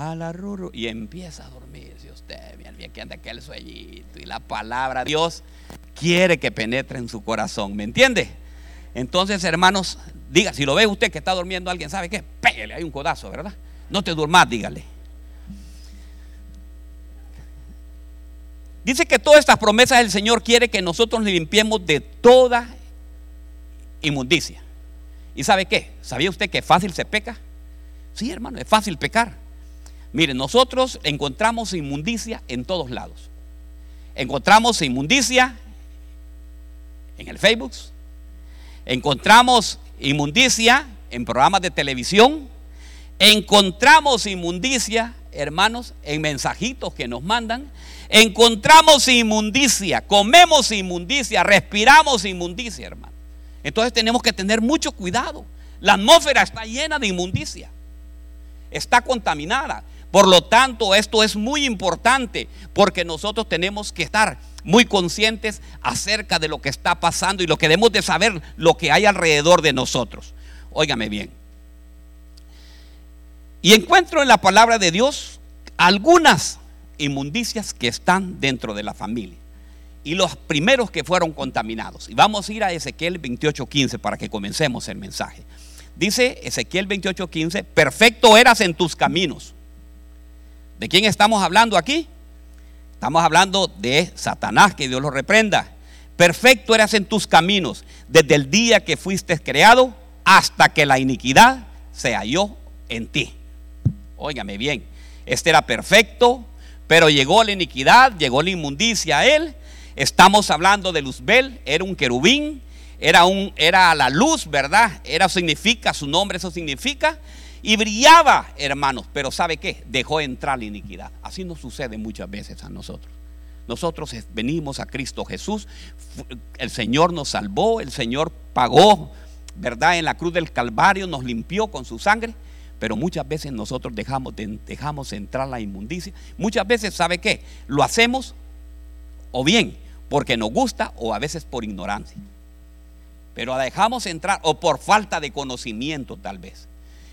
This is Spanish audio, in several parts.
a la y empieza a dormirse usted, bien, bien que anda aquel sueñito y la palabra Dios quiere que penetre en su corazón, ¿me entiende? Entonces, hermanos, diga, si lo ve usted que está durmiendo alguien, ¿sabe qué? Pégale, hay un codazo, ¿verdad? No te durmas, dígale. Dice que todas estas promesas del Señor quiere que nosotros limpiemos de toda inmundicia. ¿Y sabe qué? ¿Sabía usted que fácil se peca? Sí, hermano, es fácil pecar. Mire, nosotros encontramos inmundicia en todos lados. Encontramos inmundicia en el Facebook. Encontramos inmundicia en programas de televisión. Encontramos inmundicia, hermanos, en mensajitos que nos mandan. Encontramos inmundicia, comemos inmundicia, respiramos inmundicia, hermano. Entonces tenemos que tener mucho cuidado. La atmósfera está llena de inmundicia. Está contaminada. Por lo tanto, esto es muy importante porque nosotros tenemos que estar muy conscientes acerca de lo que está pasando y lo que debemos de saber lo que hay alrededor de nosotros. Óigame bien. Y encuentro en la palabra de Dios algunas inmundicias que están dentro de la familia. Y los primeros que fueron contaminados. Y vamos a ir a Ezequiel 28:15 para que comencemos el mensaje. Dice Ezequiel 28:15, perfecto eras en tus caminos. ¿De quién estamos hablando aquí? Estamos hablando de Satanás, que Dios lo reprenda. Perfecto eras en tus caminos desde el día que fuiste creado hasta que la iniquidad se halló en ti. Óigame bien, este era perfecto, pero llegó la iniquidad, llegó la inmundicia a él. Estamos hablando de Luzbel, era un querubín, era, un, era la luz, ¿verdad? Era significa, su nombre eso significa y brillaba, hermanos, pero ¿sabe qué? Dejó entrar la iniquidad. Así nos sucede muchas veces a nosotros. Nosotros venimos a Cristo Jesús, el Señor nos salvó, el Señor pagó, ¿verdad? En la cruz del Calvario nos limpió con su sangre, pero muchas veces nosotros dejamos, dejamos entrar la inmundicia. Muchas veces, ¿sabe qué? Lo hacemos o bien porque nos gusta o a veces por ignorancia. Pero la dejamos entrar o por falta de conocimiento tal vez.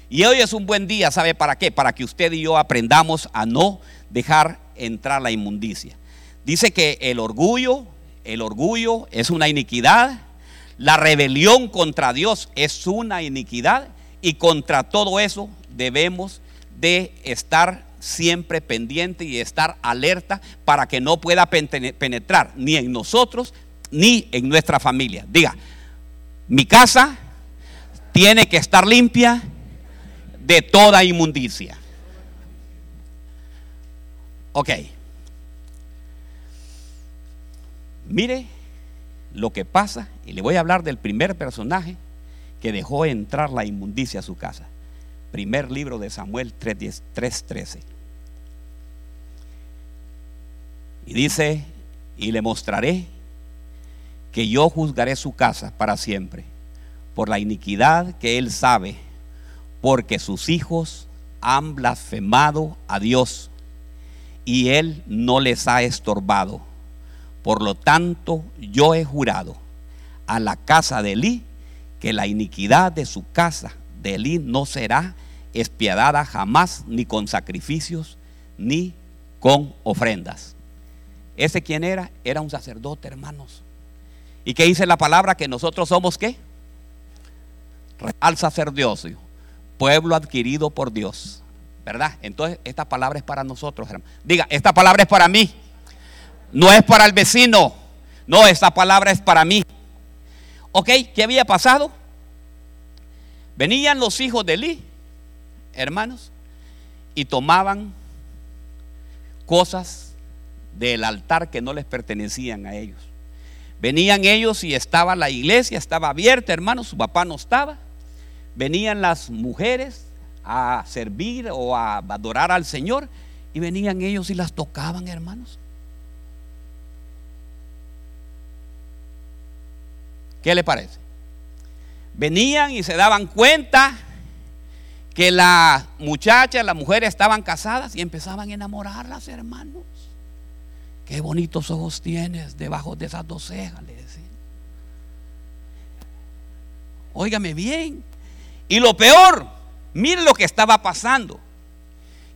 Y hoy es un buen día, ¿sabe para qué? Para que usted y yo aprendamos a no dejar entrar la inmundicia. Dice que el orgullo, el orgullo es una iniquidad, la rebelión contra Dios es una iniquidad y contra todo eso debemos de estar siempre pendiente y estar alerta para que no pueda penetrar ni en nosotros ni en nuestra familia. Diga, mi casa tiene que estar limpia de toda inmundicia. Ok. Mire lo que pasa, y le voy a hablar del primer personaje que dejó entrar la inmundicia a su casa. Primer libro de Samuel 3.13. Y dice, y le mostraré que yo juzgaré su casa para siempre por la iniquidad que él sabe porque sus hijos han blasfemado a Dios y Él no les ha estorbado. Por lo tanto, yo he jurado a la casa de Elí que la iniquidad de su casa de Elí no será espiadada jamás ni con sacrificios ni con ofrendas. ¿Ese quién era? Era un sacerdote, hermanos. ¿Y qué dice la palabra? Que nosotros somos qué? Real sacerdocio pueblo adquirido por Dios. ¿Verdad? Entonces, esta palabra es para nosotros, hermano. Diga, esta palabra es para mí. No es para el vecino. No, esta palabra es para mí. ¿Ok? ¿Qué había pasado? Venían los hijos de Eli, hermanos, y tomaban cosas del altar que no les pertenecían a ellos. Venían ellos y estaba la iglesia, estaba abierta, hermanos, su papá no estaba venían las mujeres a servir o a adorar al Señor y venían ellos y las tocaban, hermanos. ¿Qué le parece? Venían y se daban cuenta que la muchacha, las mujeres estaban casadas y empezaban a enamorarlas, hermanos. Qué bonitos ojos tienes debajo de esas dos cejas, le decían. Óigame bien, y lo peor, mire lo que estaba pasando.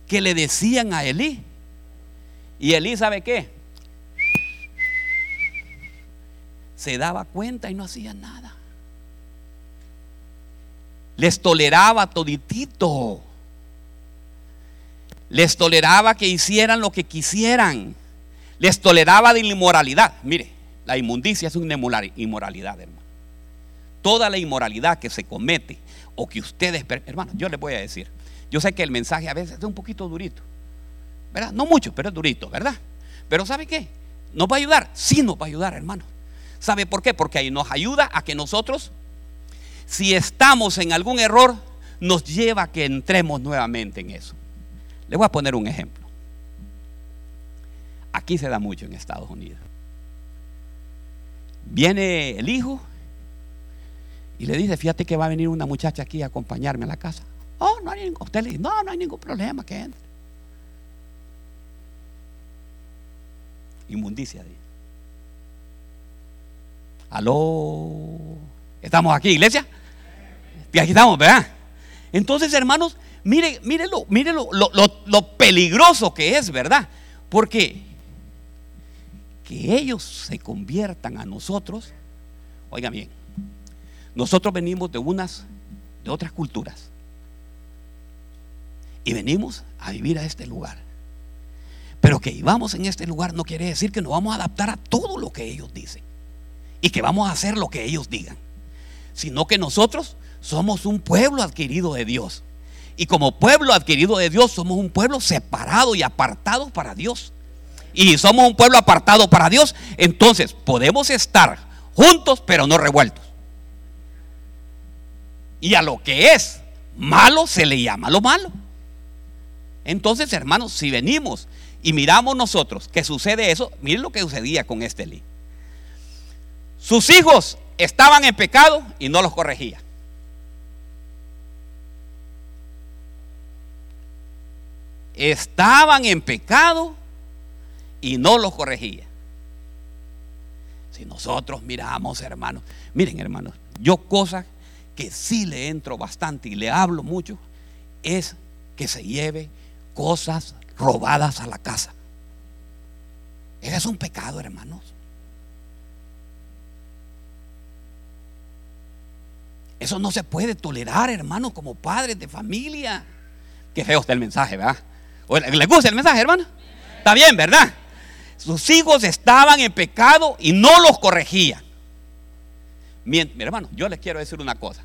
que le decían a Elí. Y Elí, ¿sabe qué? Se daba cuenta y no hacía nada. Les toleraba toditito. Les toleraba que hicieran lo que quisieran. Les toleraba de inmoralidad. Mire, la inmundicia es una inmoralidad, hermano. Toda la inmoralidad que se comete o que ustedes, hermano, yo les voy a decir, yo sé que el mensaje a veces es un poquito durito, ¿verdad? No mucho, pero es durito, ¿verdad? Pero ¿sabe qué? ¿Nos va a ayudar? Sí, nos va a ayudar, hermano. ¿Sabe por qué? Porque ahí nos ayuda a que nosotros, si estamos en algún error, nos lleva a que entremos nuevamente en eso. Les voy a poner un ejemplo. Aquí se da mucho en Estados Unidos. Viene el hijo y le dice, fíjate que va a venir una muchacha aquí a acompañarme a la casa. Oh, no hay ningún, usted le dice, no, no hay ningún problema que entre. Inmundicia. Aló. ¿Estamos aquí, iglesia? Y aquí estamos, ¿verdad? Entonces, hermanos, mire, mire, lo, mire lo, lo peligroso que es, ¿verdad? Porque que ellos se conviertan a nosotros, oiga bien, nosotros venimos de unas, de otras culturas. Y venimos a vivir a este lugar. Pero que vivamos en este lugar no quiere decir que nos vamos a adaptar a todo lo que ellos dicen. Y que vamos a hacer lo que ellos digan. Sino que nosotros somos un pueblo adquirido de Dios. Y como pueblo adquirido de Dios, somos un pueblo separado y apartado para Dios. Y somos un pueblo apartado para Dios. Entonces podemos estar juntos, pero no revueltos. Y a lo que es malo se le llama lo malo. Entonces, hermanos, si venimos y miramos nosotros que sucede eso, miren lo que sucedía con este Lee. Sus hijos estaban en pecado y no los corregía. Estaban en pecado y no los corregía. Si nosotros miramos, hermanos, miren, hermanos, yo cosas que sí le entro bastante y le hablo mucho, es que se lleve cosas robadas a la casa. Ese es un pecado, hermanos. Eso no se puede tolerar, hermano, como padres de familia. Qué feo está el mensaje, ¿verdad? ¿Le gusta el mensaje, hermano? Está bien, ¿verdad? Sus hijos estaban en pecado y no los corregía. Mi hermano, yo les quiero decir una cosa.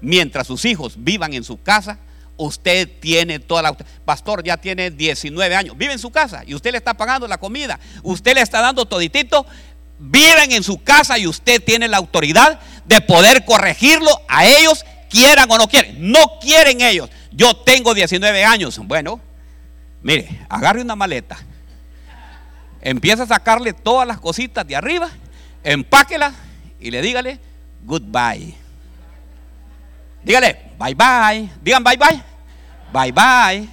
Mientras sus hijos vivan en su casa, usted tiene toda la... Pastor ya tiene 19 años, vive en su casa y usted le está pagando la comida, usted le está dando toditito, viven en su casa y usted tiene la autoridad de poder corregirlo a ellos, quieran o no quieren. No quieren ellos. Yo tengo 19 años. Bueno, mire, agarre una maleta, empieza a sacarle todas las cositas de arriba, empáquela y le dígale goodbye. Dígale bye bye. Digan bye bye. Bye bye.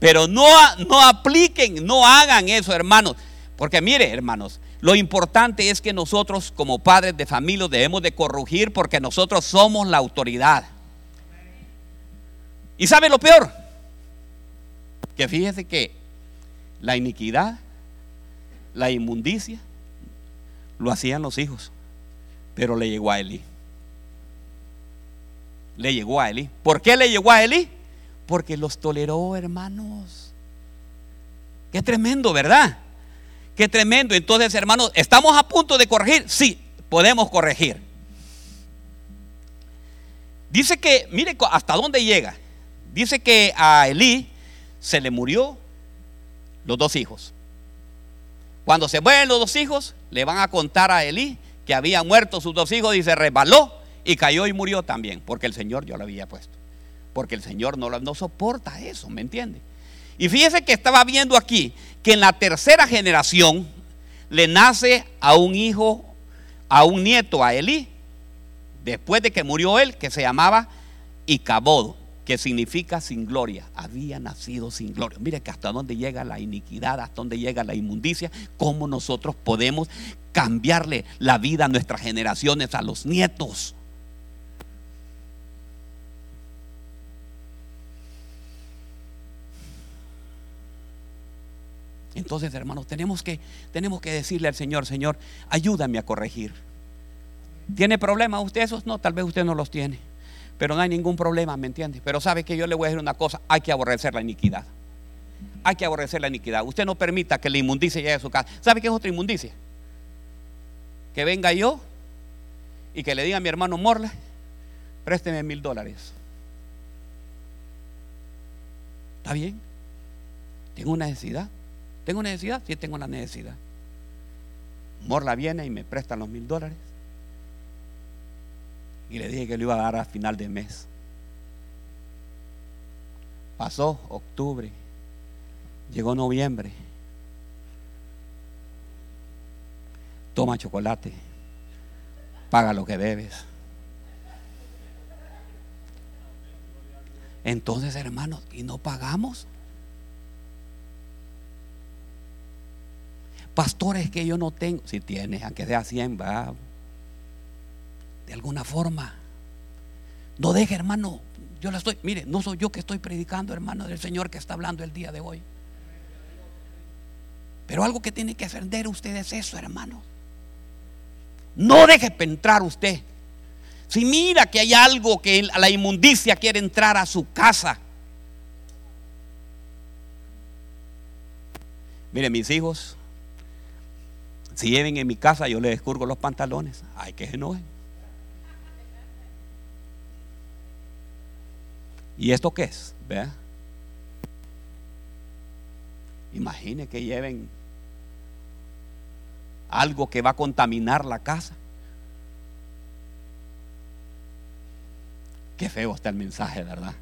Pero no, no apliquen, no hagan eso, hermanos. Porque mire, hermanos, lo importante es que nosotros como padres de familia debemos de corregir porque nosotros somos la autoridad. ¿Y sabe lo peor? Que fíjese que la iniquidad la inmundicia, lo hacían los hijos, pero le llegó a Elí. Le llegó a Elí. ¿Por qué le llegó a Elí? Porque los toleró, hermanos. Qué tremendo, ¿verdad? Qué tremendo. Entonces, hermanos, ¿estamos a punto de corregir? Sí, podemos corregir. Dice que, mire hasta dónde llega. Dice que a Elí se le murió los dos hijos. Cuando se mueren los dos hijos, le van a contar a Elí que habían muerto sus dos hijos y se resbaló y cayó y murió también, porque el Señor yo lo había puesto. Porque el Señor no, no soporta eso, ¿me entiende? Y fíjese que estaba viendo aquí que en la tercera generación le nace a un hijo, a un nieto, a Elí, después de que murió él, que se llamaba Icabod que significa sin gloria, había nacido sin gloria. Mire que hasta dónde llega la iniquidad, hasta dónde llega la inmundicia, cómo nosotros podemos cambiarle la vida a nuestras generaciones, a los nietos. Entonces, hermanos, tenemos que, tenemos que decirle al Señor, Señor, ayúdame a corregir. ¿Tiene problemas usted esos? No, tal vez usted no los tiene. Pero no hay ningún problema, ¿me entiende? Pero sabe que yo le voy a decir una cosa, hay que aborrecer la iniquidad. Hay que aborrecer la iniquidad. Usted no permita que la inmundicia llegue a su casa. ¿Sabe qué es otra inmundicia? Que venga yo y que le diga a mi hermano Morla, présteme mil dólares. ¿Está bien? Tengo una necesidad. ¿Tengo necesidad? Sí, tengo una necesidad. Morla viene y me presta los mil dólares. Y le dije que le iba a dar a final de mes. Pasó octubre. Llegó noviembre. Toma chocolate. Paga lo que debes. Entonces, hermanos, ¿y no pagamos? Pastores que yo no tengo. Si tienes, aunque sea 100, va. De alguna forma. No deje, hermano. Yo la estoy. Mire, no soy yo que estoy predicando, hermano, del Señor que está hablando el día de hoy. Pero algo que tiene que aprender usted es eso, hermano. No deje entrar usted. Si mira que hay algo que la inmundicia quiere entrar a su casa. Mire, mis hijos, si lleven en mi casa, yo les escurgo los pantalones. Hay que se enojen. ¿Y esto qué es? ¿Vea? Imagine que lleven algo que va a contaminar la casa. Qué feo está el mensaje, ¿verdad?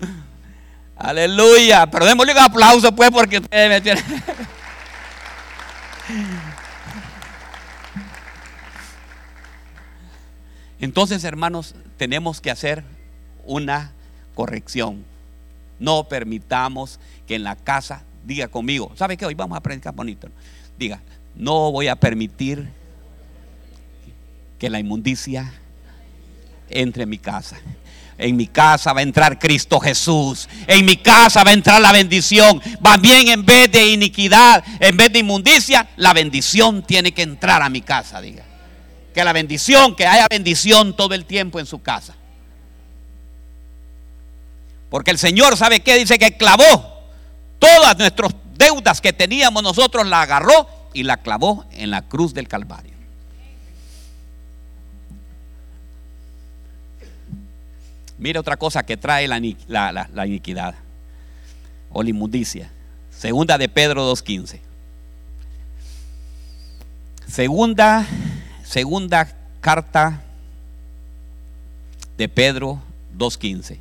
Aleluya. Pero démosle un aplauso, pues, porque ustedes me tienen. Entonces, hermanos, tenemos que hacer una corrección. No permitamos que en la casa, diga conmigo, ¿sabe qué? Hoy vamos a predicar bonito. Diga, no voy a permitir que la inmundicia entre en mi casa. En mi casa va a entrar Cristo Jesús. En mi casa va a entrar la bendición. Va bien en vez de iniquidad, en vez de inmundicia, la bendición tiene que entrar a mi casa, diga. Que la bendición, que haya bendición todo el tiempo en su casa. Porque el Señor sabe qué dice que clavó todas nuestras deudas que teníamos nosotros, la agarró y la clavó en la cruz del Calvario. Mira otra cosa que trae la, iniquidad o la inmundicia. Segunda de Pedro 2.15. Segunda, segunda carta de Pedro 2.15.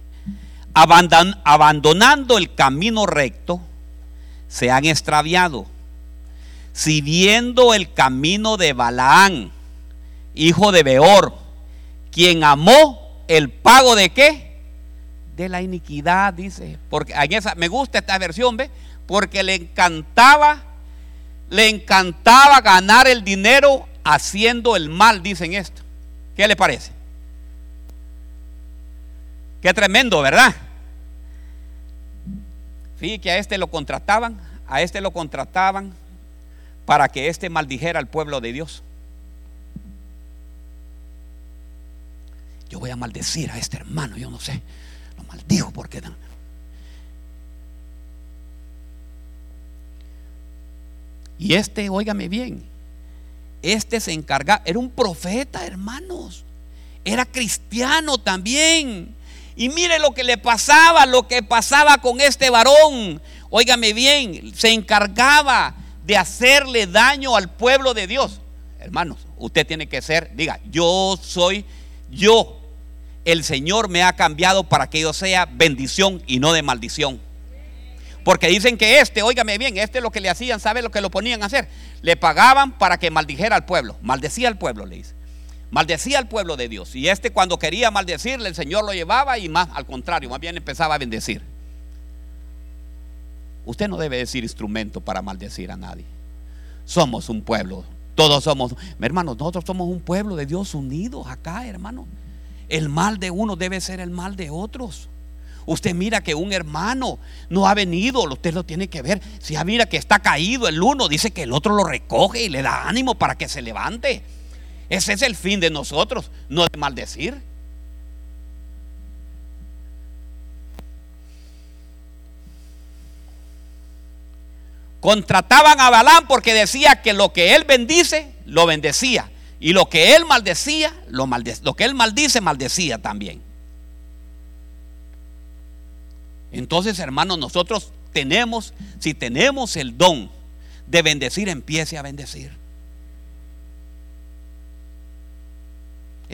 abandonando el camino recto, se han extraviado, siguiendo el camino de Balaán, hijo de Beor, quien amó el pago de qué? De la iniquidad, dice. Porque en esa, me gusta esta versión, ¿ve? Porque le encantaba, le encantaba ganar el dinero haciendo el mal, dicen esto. ¿Qué le parece? Qué tremendo, ¿verdad? Fíjate que a este lo contrataban, a este lo contrataban para que este maldijera al pueblo de Dios. yo voy a maldecir a este hermano, yo no sé, lo maldijo porque... Y este, óigame bien, este se encargaba, era un profeta, hermanos, era cristiano también. Y mire lo que le pasaba, lo que pasaba con este varón. Óigame bien, se encargaba de hacerle daño al pueblo de Dios. Hermanos, usted tiene que ser, diga, yo soy, yo el Señor me ha cambiado para que yo sea bendición y no de maldición. Porque dicen que este, óigame bien, este lo que le hacían, ¿sabe lo que lo ponían a hacer? Le pagaban para que maldijera al pueblo. Maldecía al pueblo, le dice. Maldecía al pueblo de Dios. Y este cuando quería maldecirle, el Señor lo llevaba y más al contrario, más bien empezaba a bendecir. Usted no debe decir instrumento para maldecir a nadie. Somos un pueblo. Todos somos, hermanos, nosotros somos un pueblo de Dios unidos acá, hermano. El mal de uno debe ser el mal de otros. Usted mira que un hermano no ha venido, usted lo tiene que ver. Si mira que está caído el uno, dice que el otro lo recoge y le da ánimo para que se levante. Ese es el fin de nosotros, no de maldecir. Contrataban a Balán porque decía que lo que él bendice, lo bendecía. Y lo que él maldecía, lo, lo que él maldice, maldecía también. Entonces, hermanos, nosotros tenemos, si tenemos el don de bendecir, empiece a bendecir.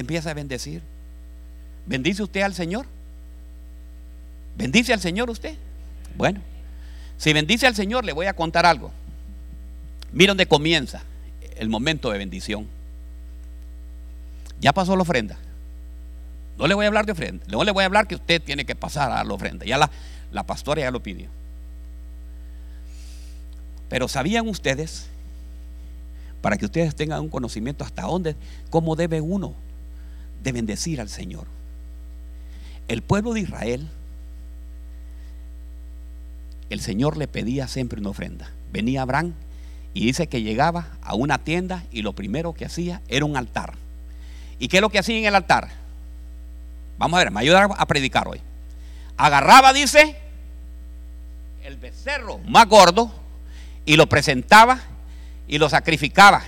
Empieza a bendecir. ¿Bendice usted al Señor? ¿Bendice al Señor usted? Bueno, si bendice al Señor, le voy a contar algo. Mira dónde comienza el momento de bendición. Ya pasó la ofrenda. No le voy a hablar de ofrenda. No le voy a hablar que usted tiene que pasar a la ofrenda. Ya la, la pastora ya lo pidió. Pero ¿sabían ustedes? Para que ustedes tengan un conocimiento hasta dónde, cómo debe uno de bendecir al Señor. El pueblo de Israel, el Señor le pedía siempre una ofrenda. Venía Abraham y dice que llegaba a una tienda y lo primero que hacía era un altar. ¿Y qué es lo que hacía en el altar? Vamos a ver, me ayuda a predicar hoy. Agarraba, dice, el becerro más gordo y lo presentaba y lo sacrificaba.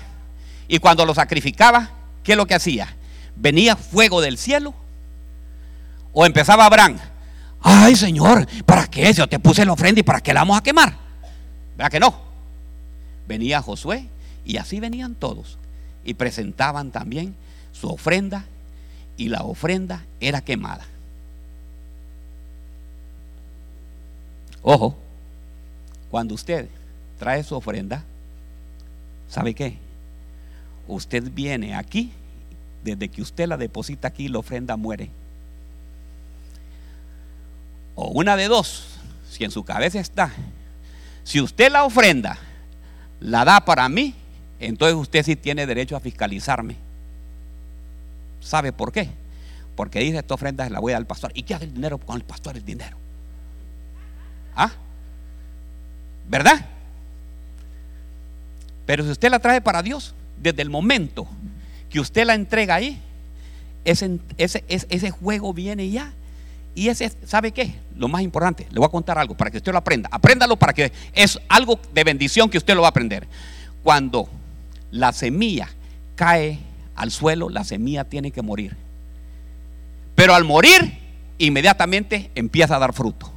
Y cuando lo sacrificaba, ¿qué es lo que hacía? Venía fuego del cielo o empezaba Abraham. Ay, Señor, ¿para qué? Yo te puse la ofrenda y ¿para qué la vamos a quemar? ¿Verdad que no? Venía Josué y así venían todos y presentaban también su ofrenda y la ofrenda era quemada. Ojo, cuando usted trae su ofrenda, ¿sabe qué? Usted viene aquí, desde que usted la deposita aquí, la ofrenda muere. O una de dos, si en su cabeza está, si usted la ofrenda la da para mí, entonces usted sí tiene derecho a fiscalizarme. ¿Sabe por qué? Porque dice, esta ofrenda la voy a dar al pastor. ¿Y qué hace el dinero con el pastor? El dinero. ¿Ah? ¿Verdad? Pero si usted la trae para Dios, desde el momento que usted la entrega ahí, ese, ese, ese juego viene ya. Y ese, ¿sabe qué? Lo más importante, le voy a contar algo para que usted lo aprenda. Apréndalo para que es algo de bendición que usted lo va a aprender. Cuando la semilla cae al suelo, la semilla tiene que morir. Pero al morir, inmediatamente empieza a dar fruto.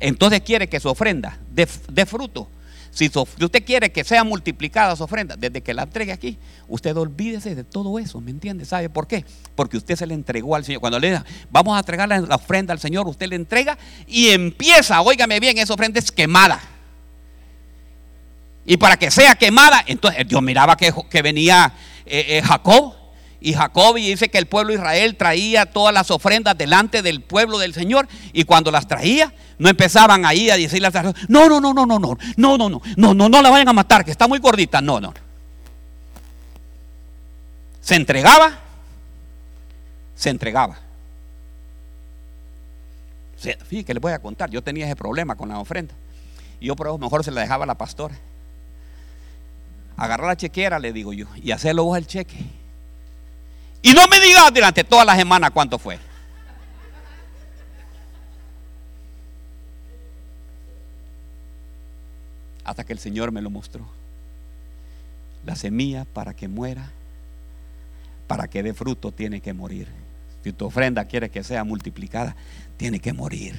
Entonces quiere que su ofrenda dé, fruto. Si, usted quiere que sea multiplicada su ofrenda, desde que la entregue aquí, usted olvídese de todo eso, ¿me entiende? ¿Sabe por qué? Porque usted se le entregó al Señor. Cuando le da, vamos a entregar la, ofrenda al Señor, usted le entrega y empieza, óigame bien, esa ofrenda es quemada. Y para que sea quemada, entonces yo miraba que, que venía eh, eh, Jacob. Y Jacob y dice que el pueblo de Israel traía todas las ofrendas delante del pueblo del Señor. Y cuando las traía, no empezaban ahí a decirle a no, no, no, no, no, no, no, no, no, no, no, no la vayan a matar, que está muy gordita. No, no. Se entregaba, se entregaba. Fíjate que les voy a contar, yo tenía ese problema con la ofrenda. Y yo por eso mejor se la dejaba a la pastora agarrar la chequera, le digo yo, y hacerlo vos el cheque. Y no me digas durante toda la semana cuánto fue. Hasta que el Señor me lo mostró. La semilla para que muera, para que dé fruto, tiene que morir. Si tu ofrenda quiere que sea multiplicada, tiene que morir.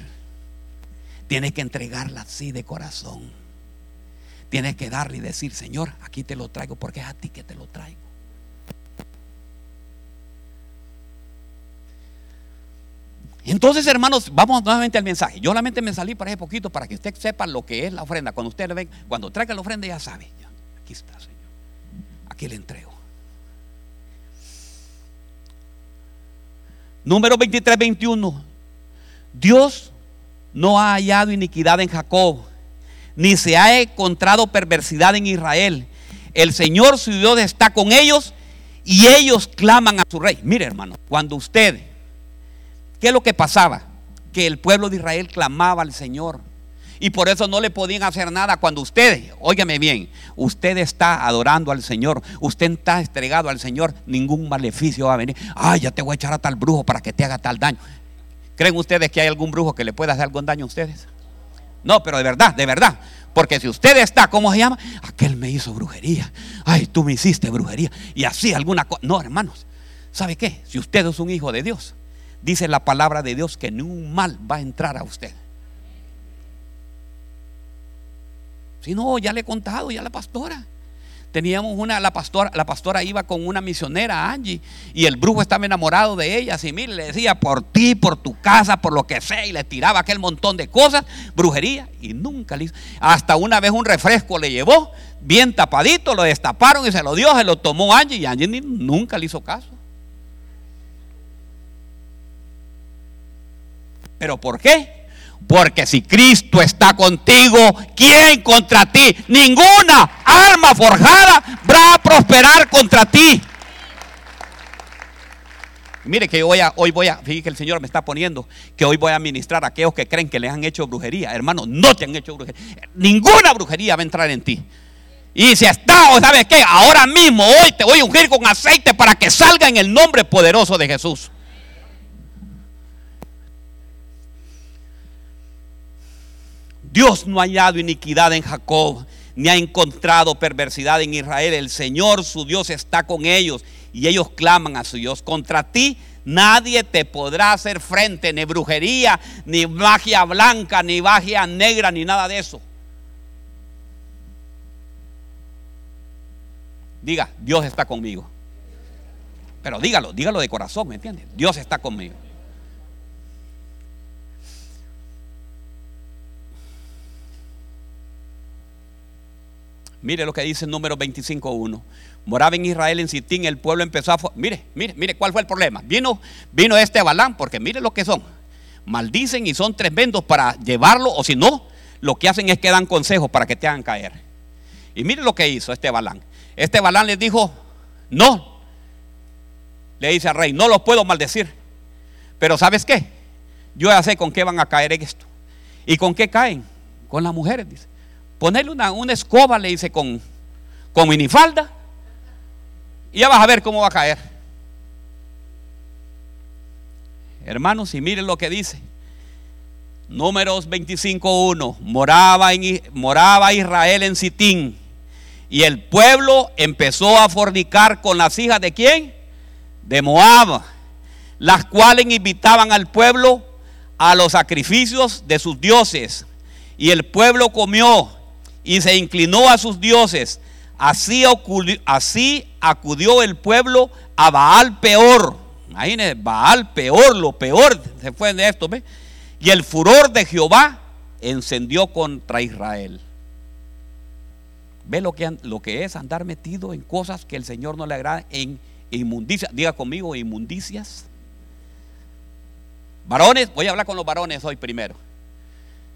Tienes que entregarla así de corazón. Tienes que darle y decir, Señor, aquí te lo traigo porque es a ti que te lo traigo. Entonces, hermanos, vamos nuevamente al mensaje. Yo solamente me salí para ese poquito para que usted sepa lo que es la ofrenda. Cuando usted le ve, cuando traiga la ofrenda, ya sabe. Aquí está, Señor. Aquí le entrego. Número 23, 21. Dios no ha hallado iniquidad en Jacob, ni se ha encontrado perversidad en Israel. El Señor su Dios está con ellos y ellos claman a su rey. Mire hermano, cuando usted, ¿qué es lo que pasaba? que el pueblo de Israel clamaba al Señor. Y por eso no le podían hacer nada cuando usted, óigame bien, usted está adorando al Señor, usted está estregado al Señor, ningún maleficio va a venir. Ay, ya te voy a echar a tal brujo para que te haga tal daño. ¿Creen ustedes que hay algún brujo que le pueda hacer algún daño a ustedes? No, pero de verdad, de verdad. Porque si usted está, ¿cómo se llama? Aquel me hizo brujería. Ay, tú me hiciste brujería. Y así alguna cosa. No, hermanos. ¿Sabe qué? Si usted es un hijo de Dios, dice la palabra de Dios que ni un mal va a entrar a usted. Si no, ya le he contado, ya la pastora. Teníamos una, la pastora, la pastora iba con una misionera, Angie, y el brujo estaba enamorado de ella. Así, mire, le decía por ti, por tu casa, por lo que sea, y le tiraba aquel montón de cosas, brujería, y nunca le hizo. Hasta una vez un refresco le llevó, bien tapadito, lo destaparon y se lo dio, se lo tomó Angie, y Angie nunca le hizo caso. ¿Pero por qué? Porque si Cristo está contigo, ¿quién contra ti? Ninguna arma forjada va a prosperar contra ti. Mire que hoy, hoy voy a, fíjate que el Señor me está poniendo que hoy voy a ministrar a aquellos que creen que les han hecho brujería. Hermano, no te han hecho brujería. Ninguna brujería va a entrar en ti. Y si está, ¿sabes qué? Ahora mismo, hoy te voy a ungir con aceite para que salga en el nombre poderoso de Jesús. Dios no ha hallado iniquidad en Jacob, ni ha encontrado perversidad en Israel. El Señor, su Dios, está con ellos y ellos claman a su Dios. Contra ti nadie te podrá hacer frente, ni brujería, ni magia blanca, ni magia negra, ni nada de eso. Diga, Dios está conmigo. Pero dígalo, dígalo de corazón, ¿me entiendes? Dios está conmigo. Mire lo que dice el número 25.1. Moraba en Israel en Sitín, el pueblo empezó a... Mire, mire, mire cuál fue el problema. Vino, vino este Balán, porque mire lo que son. Maldicen y son tremendos para llevarlo, o si no, lo que hacen es que dan consejos para que te hagan caer. Y mire lo que hizo este Balán. Este Balán les dijo, no, le dice al rey, no los puedo maldecir. Pero ¿sabes qué? Yo ya sé con qué van a caer en esto. ¿Y con qué caen? Con las mujeres, dice. Ponerle una, una escoba, le dice, con, con minifalda. Y ya vas a ver cómo va a caer. Hermanos, y miren lo que dice. Números 25.1. Moraba, moraba Israel en Sitín. Y el pueblo empezó a fornicar con las hijas de quién? De Moab. Las cuales invitaban al pueblo a los sacrificios de sus dioses. Y el pueblo comió y se inclinó a sus dioses. Así, así acudió el pueblo a Baal peor. Imagínense, Baal peor, lo peor se fue de esto. ¿ve? Y el furor de Jehová encendió contra Israel. ¿Ve lo que, lo que es andar metido en cosas que el Señor no le agrada? En inmundicias. Diga conmigo, inmundicias. Varones, voy a hablar con los varones hoy primero.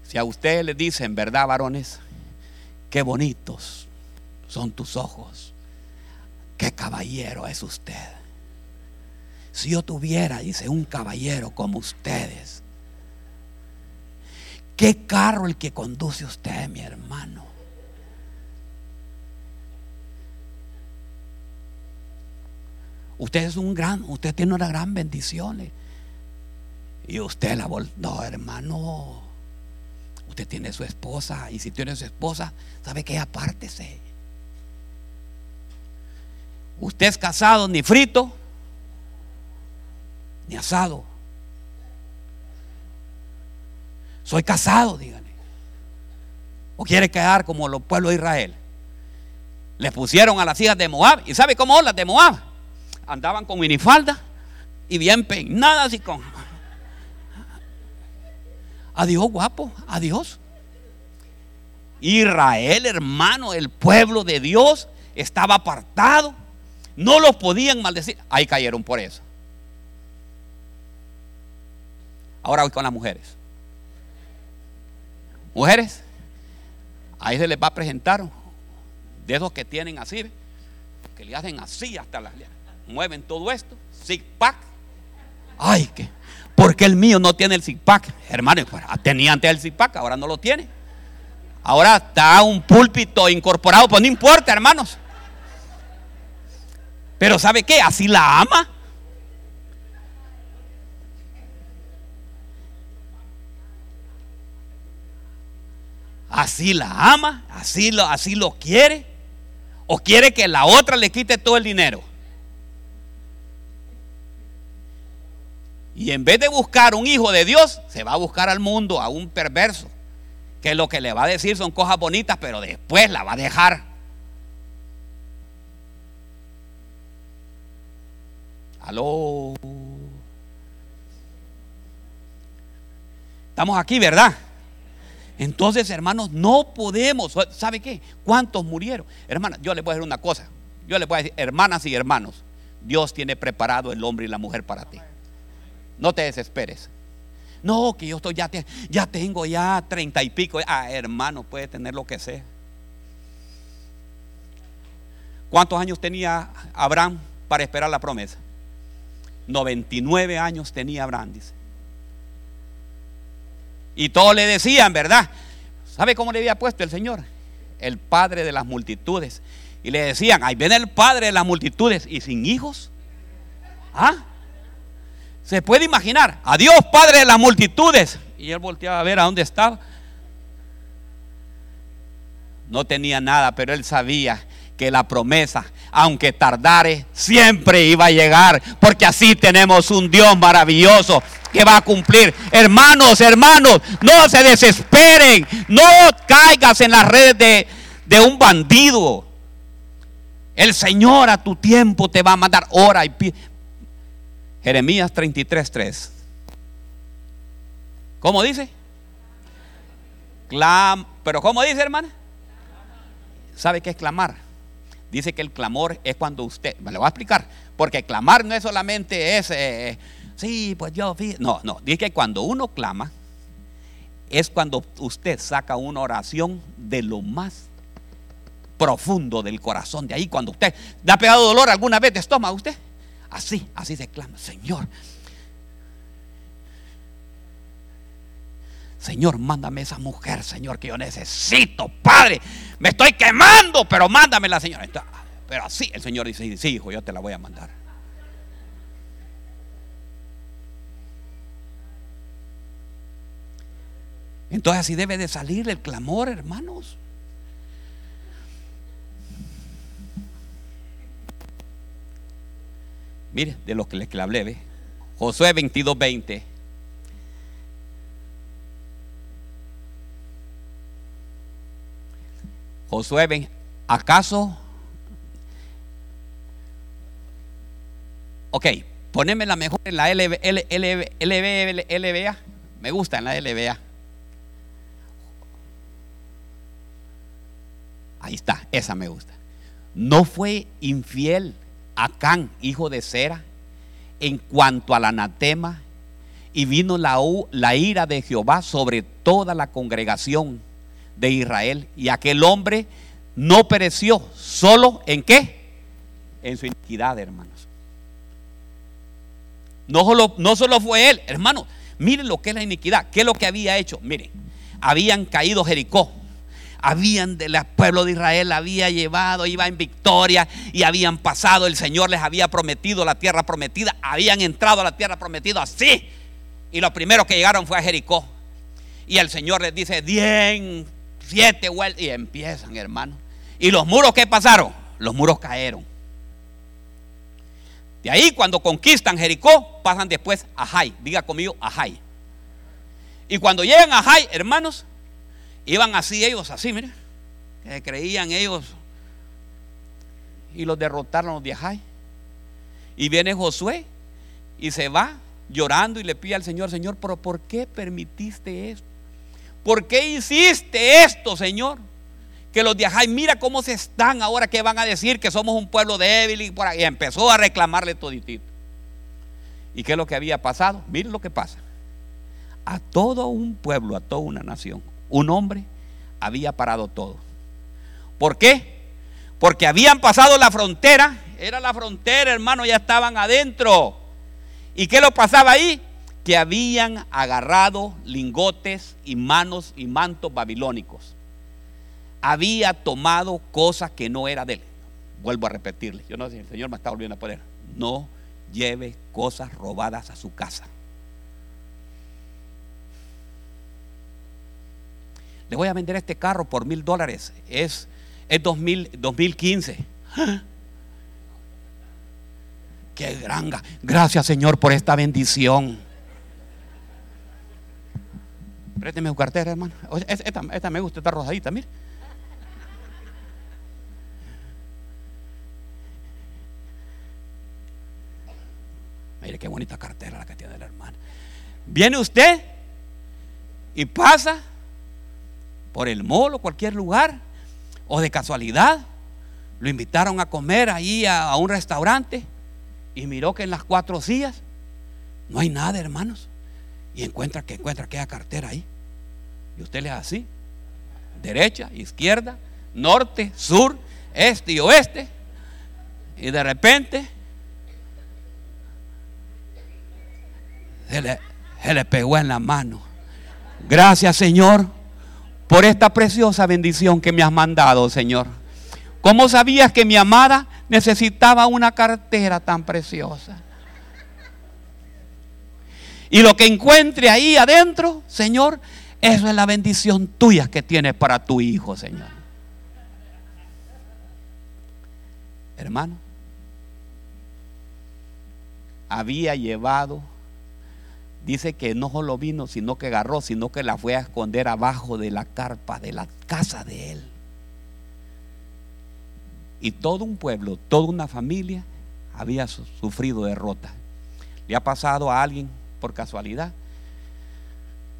Si a ustedes les dicen, ¿verdad, varones? Qué bonitos son tus ojos. Qué caballero es usted. Si yo tuviera, dice, un caballero como ustedes. Qué carro el que conduce usted, mi hermano. Usted es un gran, usted tiene una gran bendición. Y usted la vol no, hermano. Usted tiene su esposa y si tiene su esposa, sabe que apártese. Usted es casado ni frito ni asado. Soy casado, dígale. O quiere quedar como los pueblos de Israel. Le pusieron a las hijas de Moab. ¿Y sabe cómo las de Moab? Andaban con minifalda y bien peinadas y con Adiós, guapo, adiós. Israel, hermano, el pueblo de Dios estaba apartado. No los podían maldecir. Ahí cayeron por eso. Ahora voy con las mujeres. Mujeres, ahí se les va a presentar de esos que tienen así, que le hacen así hasta las mueven todo esto, zig pack, Ay, que, porque el mío no tiene el zip-pack. Hermano, pues, tenía antes el zip-pack, ahora no lo tiene. Ahora está un púlpito incorporado, pues no importa, hermanos. Pero ¿sabe qué? Así la ama. Así la ama, así lo, así lo quiere. O quiere que la otra le quite todo el dinero. Y en vez de buscar un hijo de Dios, se va a buscar al mundo, a un perverso, que lo que le va a decir son cosas bonitas, pero después la va a dejar. Aló. Estamos aquí, ¿verdad? Entonces, hermanos, no podemos. ¿Sabe qué? ¿Cuántos murieron? Hermanas, yo le voy a decir una cosa. Yo le voy a decir, hermanas y hermanos, Dios tiene preparado el hombre y la mujer para ti. No te desesperes. No, que yo estoy ya, ya tengo ya treinta y pico. Ah, hermano, puede tener lo que sea. ¿Cuántos años tenía Abraham para esperar la promesa? 99 años tenía Abraham, dice. Y todos le decían, ¿verdad? ¿Sabe cómo le había puesto el Señor? El padre de las multitudes. Y le decían, ahí viene el padre de las multitudes y sin hijos. ¿Ah? Se puede imaginar, a Dios Padre de las multitudes. Y él volteaba a ver a dónde estaba. No tenía nada, pero él sabía que la promesa, aunque tardare, siempre iba a llegar. Porque así tenemos un Dios maravilloso que va a cumplir. Hermanos, hermanos, no se desesperen. No caigas en las redes de, de un bandido. El Señor a tu tiempo te va a mandar hora y Jeremías 33:3. ¿Cómo dice? Clam, pero ¿cómo dice, hermana? ¿Sabe qué es clamar? Dice que el clamor es cuando usted, me lo voy a explicar, porque clamar no es solamente ese, eh, sí, pues yo no, no, dice que cuando uno clama es cuando usted saca una oración de lo más profundo del corazón, de ahí cuando usted da pegado dolor alguna vez de estómago usted, Así, así se clama, Señor. Señor, mándame esa mujer, Señor, que yo necesito, Padre. Me estoy quemando, pero mándamela, Señor. Pero así el Señor dice, sí, hijo, yo te la voy a mandar. Entonces así debe de salir el clamor, hermanos. Mire, de lo que les hablé, ¿ve? Josué 22, 20. Josué, ¿acaso? Ok, poneme la mejor en la LB, LB, LBA. Me gusta en la LBA. Ahí está, esa me gusta. No fue infiel Acán, hijo de Sera, en cuanto al anatema, y vino la, ira de Jehová sobre toda la congregación de Israel, y aquel hombre no pereció, solo en qué? En su iniquidad, hermanos. No solo, no solo fue él, hermanos, miren lo que es la iniquidad, qué es lo que había hecho. Miren, habían caído Jericó, habían del pueblo de Israel había llevado, iba en victoria y habían pasado, el Señor les había prometido la tierra prometida, habían entrado a la tierra prometida así. Y lo primero que llegaron fue a Jericó. Y el Señor les dice, diez, siete vueltas y empiezan, hermano. ¿Y los muros qué pasaron? Los muros cayeron. De ahí cuando conquistan Jericó, pasan después a Jai. Diga conmigo, a Jai. Y cuando llegan a Jai, hermanos, Iban así ellos, así, mire, que creían ellos y los derrotaron los de Y viene Josué y se va llorando y le pide al Señor, Señor, pero ¿por qué permitiste esto? ¿Por qué hiciste esto, Señor? Que los de mira cómo se están ahora que van a decir que somos un pueblo débil y, por ahí. y empezó a reclamarle toditito. ¿Y qué es lo que había pasado? Miren lo que pasa. A todo un pueblo, a toda una nación, un hombre había parado todo. ¿Por qué? Porque habían pasado la frontera, era la frontera, hermano, ya estaban adentro. ¿Y qué lo pasaba ahí? Que habían agarrado lingotes y manos y mantos babilónicos. Había tomado cosas que no era de él. Vuelvo a repetirle. Yo no sé si el Señor me está volviendo a poner. No lleve cosas robadas a su casa. Le voy a vender este carro por mil dólares. Es, es 2015. Qué gran. Gracias, Señor, por esta bendición. Présteme su cartera, hermano. Esta, esta me gusta, esta rosadita, mire. Mire qué bonita cartera la que tiene la hermana. Viene usted y pasa por el mall o cualquier lugar, o de casualidad, lo invitaron a comer ahí a, un restaurante y miró que en las cuatro sillas no hay nada, hermanos. Y encuentra que encuentra aquella cartera ahí. Y usted le da así, derecha, izquierda, norte, sur, este y oeste. Y de repente se le pegó en la mano. Gracias, Señor, por esta preciosa bendición que me has mandado, Señor. ¿Cómo sabías que mi amada necesitaba una cartera tan preciosa? Y lo que encuentre ahí adentro, Señor, eso es la bendición tuya que tienes para tu hijo, Señor. Hermano, había llevado dice que no solo vino, sino que agarró, sino que la fue a esconder abajo de la carpa de la casa de él. Y todo un pueblo, toda una familia había sufrido derrota. Le ha pasado a alguien por casualidad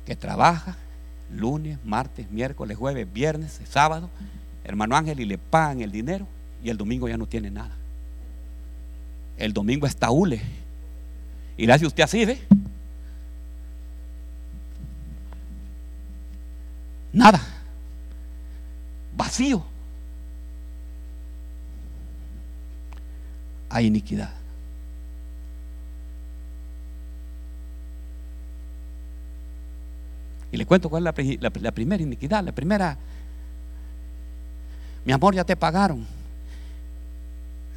que trabaja lunes, martes, miércoles, jueves, viernes, sábado, hermano Ángel, y le pagan el dinero y el domingo ya no tiene nada. El domingo está hule. Y le hace usted así, ¿ve? Nada. Vacío. Hay iniquidad. Y le cuento cuál es la, primera iniquidad. La primera, mi amor, ya te pagaron.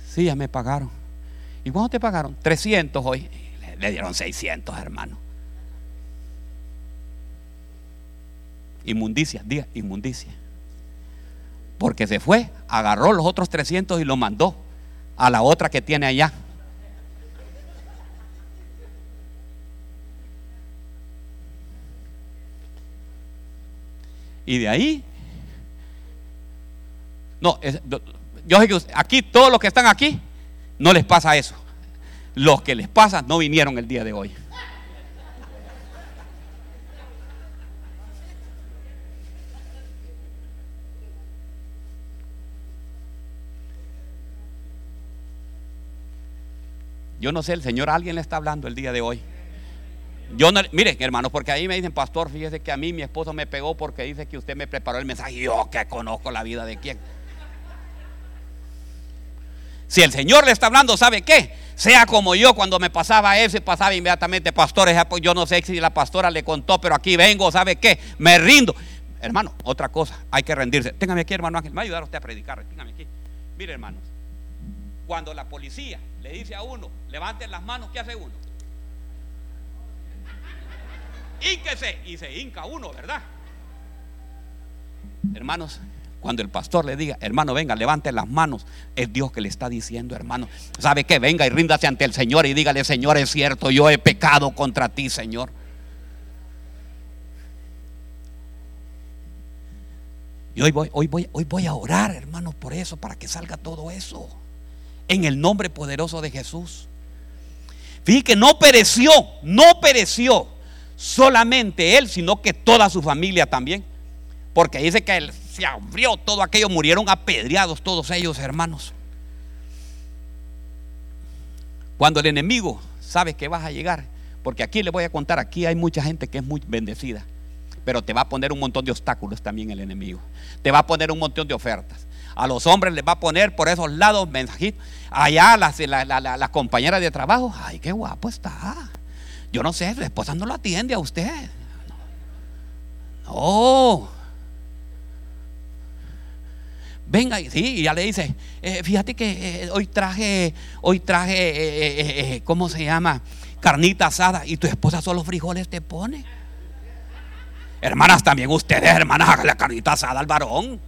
Sí, ya me pagaron. ¿Y cuánto te pagaron? 300 hoy. Le dieron 600, hermano. Inmundicia, diga inmundicia. Porque se fue, agarró los otros 300 y lo mandó a la otra que tiene allá. Y de ahí, no, yo sé que aquí todos los que están aquí, no les pasa eso. Los que les pasa no vinieron el día de hoy. Yo no sé, el Señor alguien le está hablando el día de hoy. Yo no, miren, hermanos, porque ahí me dicen, pastor, fíjese que a mí mi esposo me pegó porque dice que usted me preparó el mensaje. Yo que conozco la vida de quién. Si el Señor le está hablando, ¿sabe qué? Sea como yo cuando me pasaba eso pasaba inmediatamente, pastores, pues yo no sé si la pastora le contó, pero aquí vengo, ¿sabe qué? Me rindo. Hermano, otra cosa, hay que rendirse. Téngame aquí, hermano Ángel, me va a ayudar usted a predicar. Téngame aquí. Mire, hermanos, cuando la policía le dice a uno, levanten las manos, ¿qué hace uno? Ínquese y se hinca uno, ¿verdad? Hermanos, cuando el pastor le diga, hermano, venga, levante las manos, es Dios que le está diciendo, hermano. ¿Sabe que Venga y ríndase ante el Señor y dígale, Señor, es cierto, yo he pecado contra ti, Señor. Y hoy voy, hoy voy, hoy voy a orar, hermano, por eso, para que salga todo eso en el nombre poderoso de Jesús. Fíjate que no pereció, no pereció solamente él, sino que toda su familia también. Porque dice que él se abrió todo aquello, murieron apedreados todos ellos, hermanos. Cuando el enemigo sabe que vas a llegar, porque aquí le voy a contar, aquí hay mucha gente que es muy bendecida, pero te va a poner un montón de obstáculos también el enemigo. Te va a poner un montón de ofertas. A los hombres les va a poner por esos lados mensajitos. Allá las, la, compañera de trabajo, ay, qué guapo está. Yo no sé, su esposa no lo atiende a usted. No. Venga, sí, y ya le dice, eh, fíjate que eh, hoy traje, hoy traje, eh, ¿cómo se llama? Carnita asada y tu esposa solo frijoles te pone. Hermanas, también ustedes, hermanas, hagan la carnita asada al varón.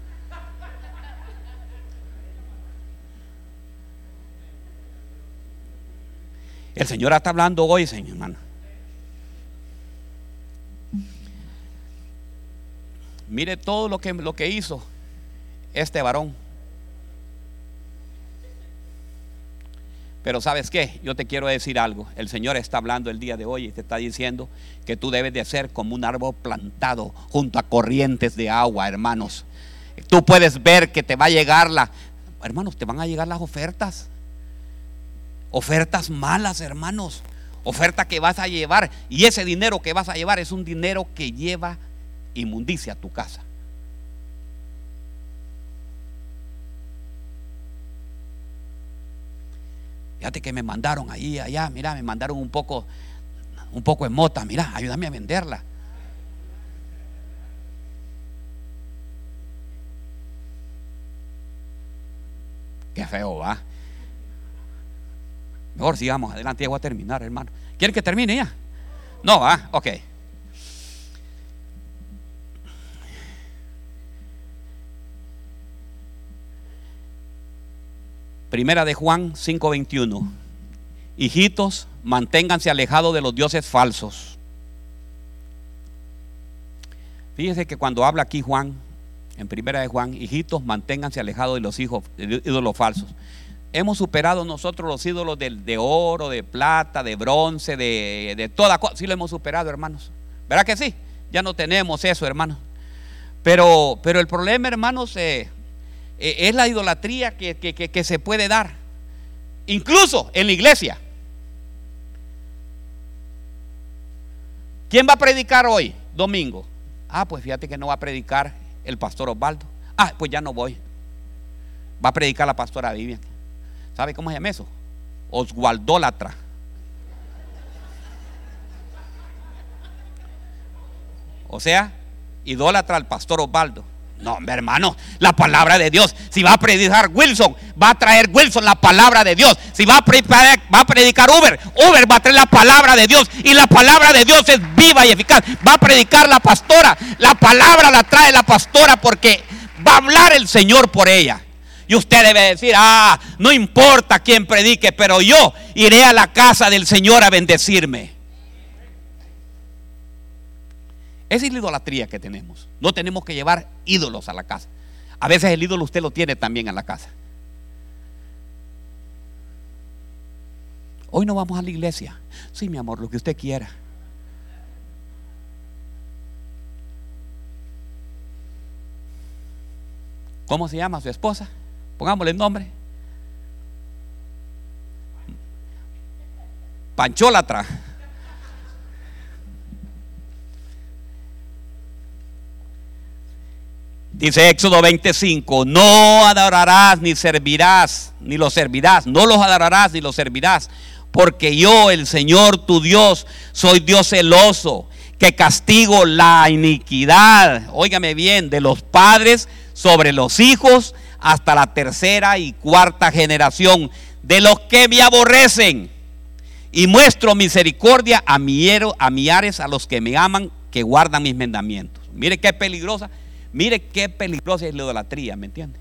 El Señor está hablando hoy, Señor, hermano. Mire todo lo que, lo que hizo este varón. Pero sabes qué, yo te quiero decir algo. El Señor está hablando el día de hoy y te está diciendo que tú debes de ser como un árbol plantado junto a corrientes de agua, hermanos. Tú puedes ver que te va a llegar la... Hermanos, te van a llegar las ofertas. Ofertas malas, hermanos. Oferta que vas a llevar. Y ese dinero que vas a llevar es un dinero que lleva inmundicia a tu casa. Fíjate que me mandaron ahí, allá, mira, me mandaron un poco, un poco de mota, mira, ayúdame a venderla. Qué feo va. Mejor sigamos adelante, ya voy a terminar, hermano. ¿Quieren que termine ya? No, va, ok. Primera de Juan 5:21. Hijitos, manténganse alejados de los dioses falsos. Fíjense que cuando habla aquí Juan, en Primera de Juan, hijitos, manténganse alejados de los hijos, de ídolos falsos. Hemos superado nosotros los ídolos de, oro, de plata, de bronce, de, toda cosa. Sí lo hemos superado, hermanos. ¿Verdad que sí? Ya no tenemos eso, hermanos. Pero, pero el problema, hermanos, eh, eh, es la idolatría que, se puede dar. Incluso en la iglesia. ¿Quién va a predicar hoy, domingo? Ah, pues fíjate que no va a predicar el pastor Osvaldo. Ah, pues ya no voy. Va a predicar la pastora Vivian. ¿Sabe cómo se llama eso? Oswaldólatra. O sea, idólatra al pastor Osvaldo. No, mi hermano, la palabra de Dios. Si va a predicar Wilson, va a traer Wilson la palabra de Dios. Si va a, predicar, va a predicar Uber, Uber va a traer la palabra de Dios. Y la palabra de Dios es viva y eficaz. Va a predicar la pastora. La palabra la trae la pastora porque va a hablar el Señor por ella. Y usted debe decir, ah, no importa quién predique, pero yo iré a la casa del Señor a bendecirme. Esa es la idolatría que tenemos. No tenemos que llevar ídolos a la casa. A veces el ídolo usted lo tiene también en la casa. Hoy no vamos a la iglesia. Sí, mi amor, lo que usted quiera. ¿Cómo se llama su esposa? Pongámosle el nombre. Panchólatra. Dice Éxodo 25, no adorarás ni servirás, ni los servirás, no los adorarás ni los servirás, porque yo, el Señor tu Dios, soy Dios celoso, que castigo la iniquidad, óigame bien, de los padres sobre los hijos hasta la tercera y cuarta generación de los que me aborrecen. Y muestro misericordia a, mi, a miares a los que me aman, que guardan mis mandamientos. Mire qué peligrosa Mire qué peligrosa es la idolatría, ¿me entiende?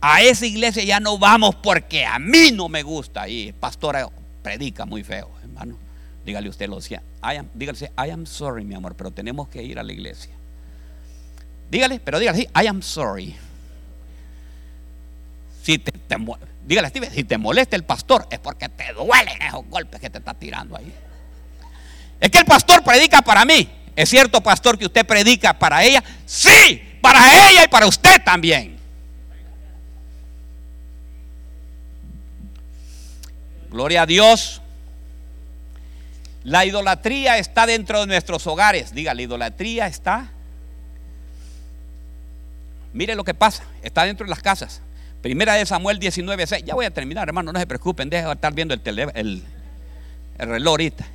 A esa iglesia ya no vamos porque a mí no me gusta. Y el pastor predica muy feo, hermano. Dígale usted lo decía. dígale, I am sorry, mi amor, pero tenemos que ir a la iglesia. Dígale, pero dígale, I am sorry. Si te, dígale, Steve, si te molesta el pastor, es porque te duelen esos golpes que te está tirando ahí. Es que el pastor predica para mí. ¿Es cierto, pastor, que usted predica para ella? Sí, para ella y para usted también. Gloria a Dios. La idolatría está dentro de nuestros hogares. Diga, la idolatría está Mire lo que pasa, está dentro de las casas. Primera de Samuel 19, 6. Ya voy a terminar, hermano, no se preocupen, dejen de estar viendo el, el, el reloj ahorita.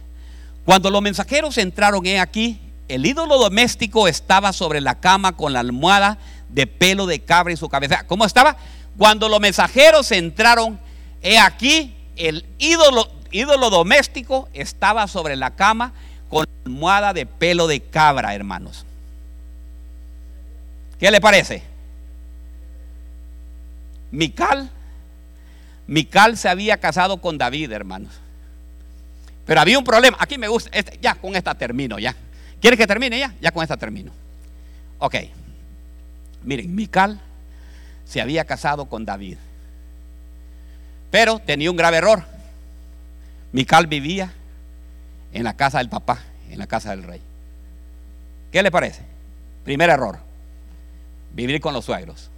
Cuando los mensajeros entraron, he aquí, el ídolo doméstico estaba sobre la cama con la almohada de pelo de cabra en su cabeza. ¿Cómo estaba? Cuando los mensajeros entraron, he aquí, el ídolo, ídolo doméstico estaba sobre la cama con la almohada de pelo de cabra, hermanos. ¿Qué le parece? Mical, Mical se había casado con David, hermanos. Pero había un problema. Aquí me gusta. Este, ya, con esta termino, ya. ¿Quieres que termine ya? Ya con esta termino. Ok. Miren, Mical se había casado con David. Pero tenía un grave error. Mical vivía en la casa del papá, en la casa del rey. ¿Qué le parece? Primer error. Vivir con los suegros.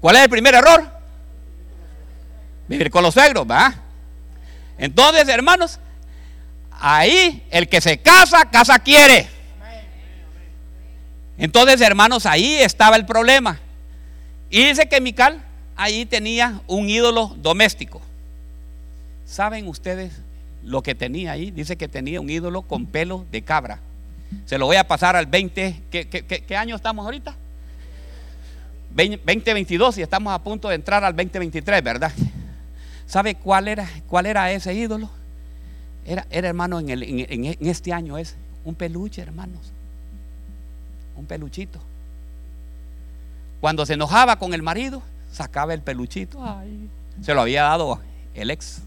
¿Cuál es el primer error? Vivir con los suegros, ¿va? Entonces, hermanos, ahí el que se casa, casa quiere. Entonces, hermanos, ahí estaba el problema. Y dice que Mical ahí tenía un ídolo doméstico. ¿Saben ustedes lo que tenía ahí? Dice que tenía un ídolo con pelo de cabra. Se lo voy a pasar al 20. ¿Qué, qué año estamos ahorita? 2022 y estamos a punto de entrar al 2023, ¿verdad? ¿Sabe cuál era, cuál era ese ídolo? Era, era hermano, en, el, en, este año es un peluche, hermanos. Un peluchito. Cuando se enojaba con el marido, sacaba el peluchito. se lo había dado el ex.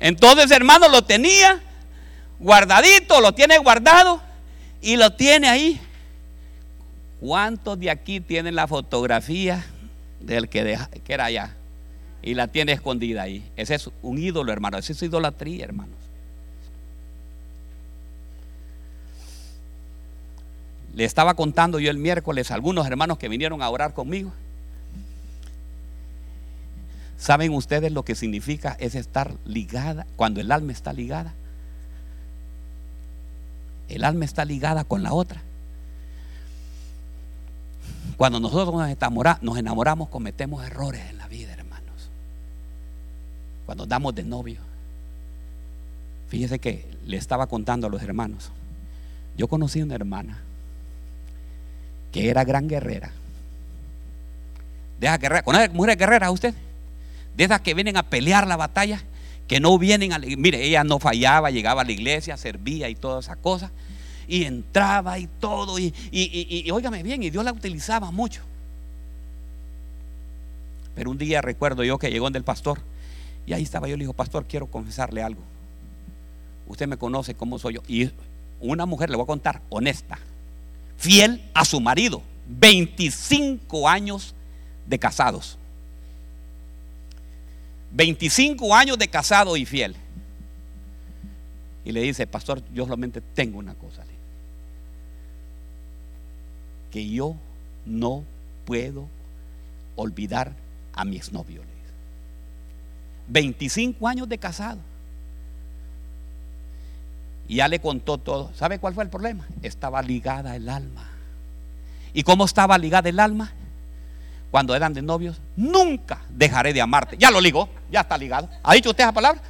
Entonces, hermano, lo tenía guardadito, lo tiene guardado y lo tiene ahí. ¿Cuántos de aquí tienen la fotografía del que, era allá? Y la tiene escondida ahí. Ese es un ídolo, hermano. Esa es idolatría, hermanos. Le estaba contando yo el miércoles a algunos hermanos que vinieron a orar conmigo ¿Saben ustedes lo que significa es estar ligada, cuando el alma está ligada? El alma está ligada con la otra. Cuando nosotros nos enamoramos, cometemos errores en la vida, hermanos. Cuando damos de novio. Fíjese que le estaba contando a los hermanos. Yo conocí una hermana que era gran guerrera. Deja guerrera. ¿Conoce mujeres guerreras usted? De esas que vienen a pelear la batalla, que no vienen a... Mire, ella no fallaba, llegaba a la iglesia, servía y toda esa cosa, y entraba y todo, y, y, óigame bien, y Dios la utilizaba mucho. Pero un día recuerdo yo que llegó en el pastor, y ahí estaba yo, le dijo, pastor, quiero confesarle algo. Usted me conoce cómo soy yo. Y una mujer, le voy a contar, honesta, fiel a su marido, 25 años de casados. 25 años de casado y fiel. Y le dice, pastor, yo solamente tengo una cosa. Que yo no puedo olvidar a mi exnovio. 25 años de casado. Y ya le contó todo. ¿Sabe cuál fue el problema? Estaba ligada el alma. ¿Y cómo estaba ligada el alma? Cuando eran de novios, nunca dejaré de amarte. Ya lo ligó, ya está ligado. ¿Ha dicho usted esa palabra?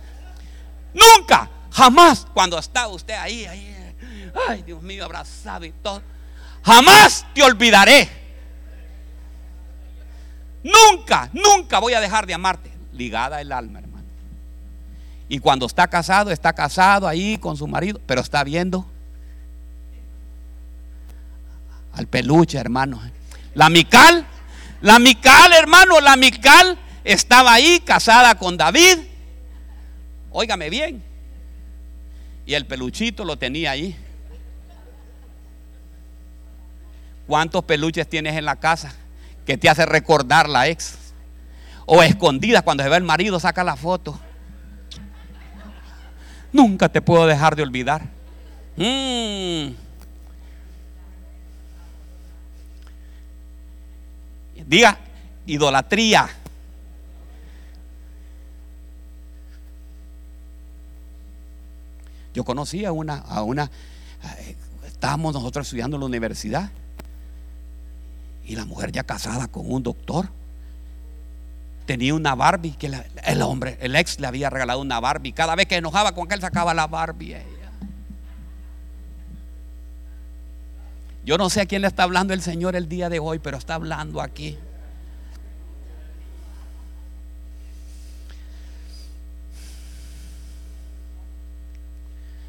Nunca, jamás, cuando está usted ahí, ahí, ay Dios mío, abrazado y todo, jamás te olvidaré. Nunca, nunca voy a dejar de amarte. Ligada el alma, hermano. Y cuando está casado, está casado ahí con su marido, pero está viendo al peluche, hermano. La mical la Mical, hermano, la Mical estaba ahí casada con David. Óigame bien. Y el peluchito lo tenía ahí. ¿Cuántos peluches tienes en la casa que te hace recordar la ex? O escondidas cuando se ve el marido, saca la foto. Nunca te puedo dejar de olvidar. Mm. Diga, idolatría. Yo conocí a una, a una, eh, estábamos nosotros estudiando en la universidad y la mujer ya casada con un doctor tenía una Barbie que el hombre, el ex le había regalado una Barbie. Cada vez que enojaba con él sacaba la Barbie. Eh. Yo no sé a quién le está hablando el Señor el día de hoy, pero está hablando aquí.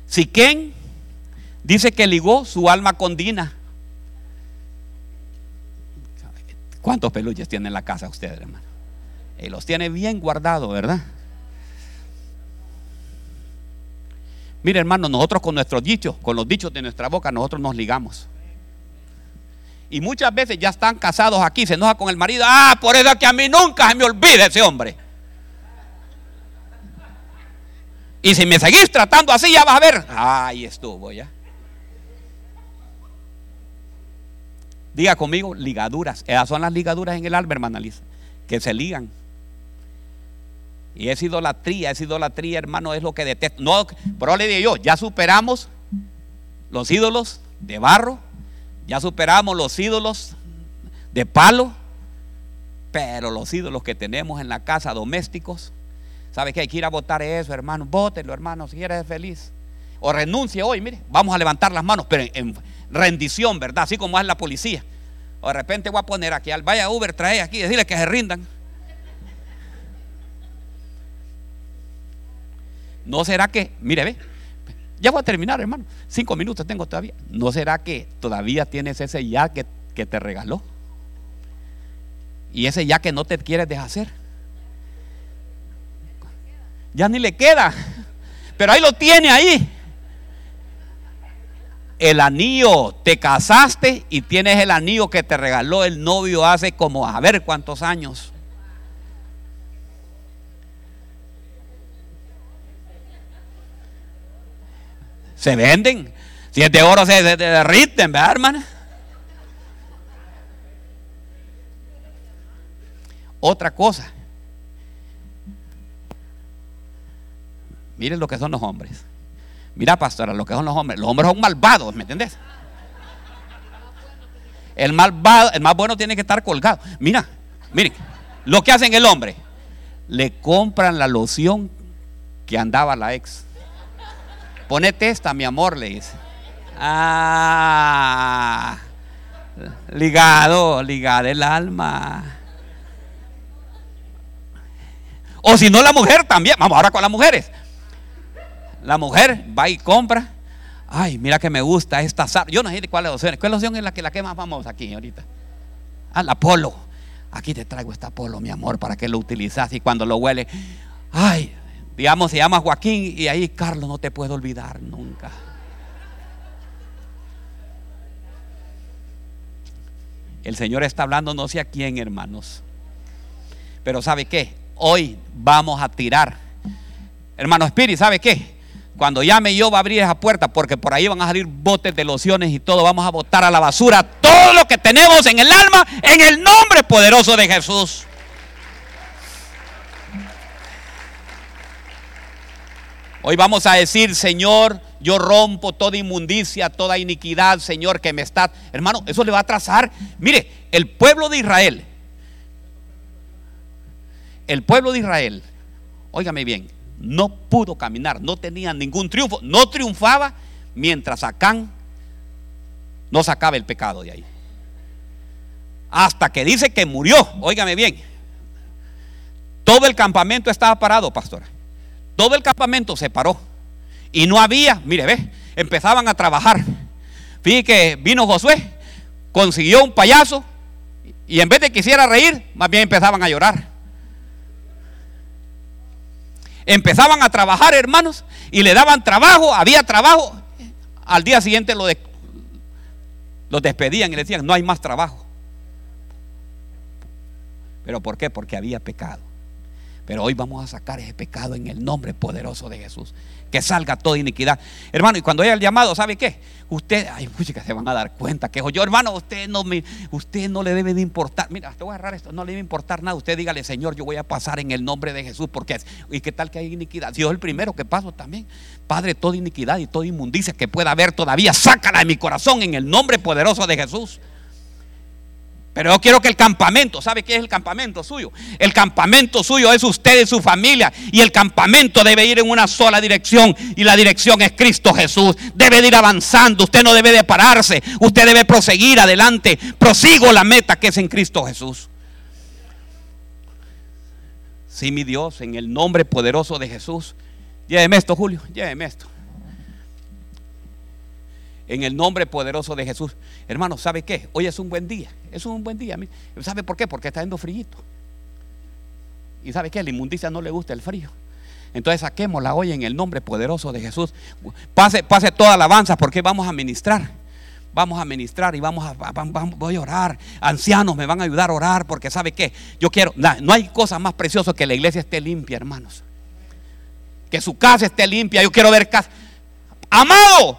Siquén dice que ligó su alma con Dina. ¿Cuántos peluches tiene en la casa usted, hermano? Y los tiene bien guardados, ¿verdad? Mire, hermano, nosotros con nuestros dichos, con los dichos de nuestra boca, nosotros nos ligamos. Y muchas veces ya están casados aquí, se enoja con el marido. Ah, por eso que a mí nunca se me olvide ese hombre. Y si me seguís tratando así, ya vas a ver. Ahí estuvo ya. Diga conmigo, ligaduras. Esas son las ligaduras en el alma, hermana Lisa, que se ligan. Y es idolatría, es idolatría, hermano, es lo que detesto. No, pero le digo yo, ya superamos los ídolos de barro, ya superamos los ídolos de palo, pero los ídolos que tenemos en la casa domésticos, ¿Sabe que hay que ir a votar eso, hermano? Vótelo, hermano, si eres feliz. O renuncie hoy, mire, vamos a levantar las manos, pero en, rendición, ¿verdad? Así como es la policía. O de repente voy a poner aquí, al vaya Uber, trae aquí, decirle que se rindan. ¿No será que, mire, ve, ya voy a terminar, hermano. Cinco minutos tengo todavía. ¿No será que todavía tienes ese ya que, que te regaló? Y ese ya que no te quieres deshacer ya ni le queda. Pero ahí lo tiene ahí. El anillo, te casaste y tienes el anillo que te regaló el novio hace como a ver cuántos años. Se venden. Si es de oro se, se derriten, ¿verdad, hermana? Otra cosa. Miren lo que son los hombres. Mira, pastora, lo que son los hombres. Los hombres son malvados, ¿me entendés? El malvado, el más bueno tiene que estar colgado. Mira, miren, lo que hacen el hombre. Le compran la loción que andaba la ex. Ponete esta, mi amor, le dice. Ah, ligado, ligado el alma. O si no, la mujer también. Vamos ahora con las mujeres. La mujer va y compra. Ay, mira que me gusta esta sal. Yo no sé cuál es la loción. ¿Cuál loción es la que, la que más vamos aquí ahorita? Ah, la polo. Aquí te traigo esta polo, mi amor, para que lo utilizas y cuando lo huele. Ay, digamos, se llama Joaquín y ahí, Carlos, no te puedo olvidar nunca. El Señor está hablando no sé a quién, hermanos. Pero ¿sabe qué? Hoy vamos a tirar. Hermano Spirit, ¿sabe qué? Cuando llame yo va a abrir esa puerta porque por ahí van a salir botes de lociones y todo. Vamos a botar a la basura todo lo que tenemos en el alma en el nombre poderoso de Jesús. Hoy vamos a decir, Señor, yo rompo toda inmundicia, toda iniquidad, Señor, que me está... Hermano, eso le va a trazar. Mire, el pueblo de Israel, el pueblo de Israel, óigame bien, no pudo caminar, no tenía ningún triunfo, no triunfaba mientras Acán no sacaba el pecado de ahí. Hasta que dice que murió, óigame bien, todo el campamento estaba parado, pastor. Todo el campamento se paró. Y no había, mire, ve, empezaban a trabajar. Fíjate que vino Josué, consiguió un payaso y en vez de quisiera reír, más bien empezaban a llorar. Empezaban a trabajar, hermanos, y le daban trabajo, había trabajo. Al día siguiente lo los despedían y le decían, no hay más trabajo. ¿Pero por qué? Porque había pecado. Pero hoy vamos a sacar ese pecado en el nombre poderoso de Jesús. Que salga toda iniquidad. Hermano, y cuando haya el llamado, ¿sabe qué? Usted, ay, que se van a dar cuenta que yo, hermano, usted no me, usted no le debe de importar. Mira, te voy a agarrar esto, no le debe importar nada. Usted dígale, Señor, yo voy a pasar en el nombre de Jesús, porque y qué tal que hay iniquidad. Dios el primero que paso también. Padre, toda iniquidad y toda inmundicia que pueda haber todavía, sácala de mi corazón en el nombre poderoso de Jesús. Pero yo quiero que el campamento, ¿sabe qué es el campamento suyo? El campamento suyo es usted y su familia. Y el campamento debe ir en una sola dirección. Y la dirección es Cristo Jesús. Debe de ir avanzando. Usted no debe de pararse. Usted debe proseguir adelante. Prosigo la meta que es en Cristo Jesús. Sí, mi Dios, en el nombre poderoso de Jesús. Lléveme esto, Julio. Lléveme esto en el nombre poderoso de Jesús. Hermano, ¿sabe qué? Hoy es un buen día. Es un buen día. ¿Sabe por qué? Porque está yendo frío. ¿Y sabe qué? La inmundicia no le gusta el frío. Entonces saquémosla hoy en el nombre poderoso de Jesús. Pase, pase toda alabanza porque vamos a ministrar. Vamos a ministrar y vamos a, voy a orar. Ancianos me van a ayudar a orar porque sabe qué? Yo quiero, no hay cosa más preciosa que la iglesia esté limpia, hermanos. Que su casa esté limpia. Yo quiero ver casa. Amado,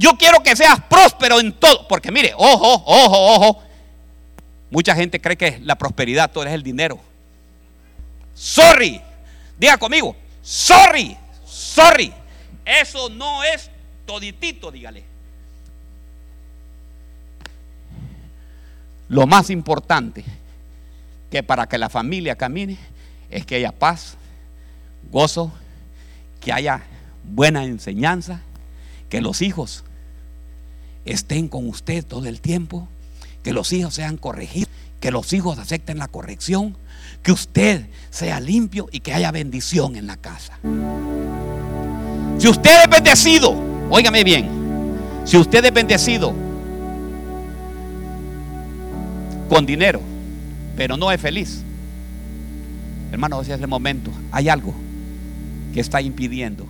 yo quiero que seas próspero en todo. Porque mire, ojo, ojo, ojo. Mucha gente cree que la prosperidad todo es el dinero. Sorry. Diga conmigo. Sorry. Sorry. Eso no es toditito, dígale. Lo más importante que para que la familia camine es que haya paz, gozo, que haya buena enseñanza que los hijos estén con usted todo el tiempo, que los hijos sean corregidos, que los hijos acepten la corrección, que usted sea limpio y que haya bendición en la casa. Si usted es bendecido, óigame bien, si usted es bendecido con dinero, pero no es feliz, hermano, ese es el momento. Hay algo que está impidiendo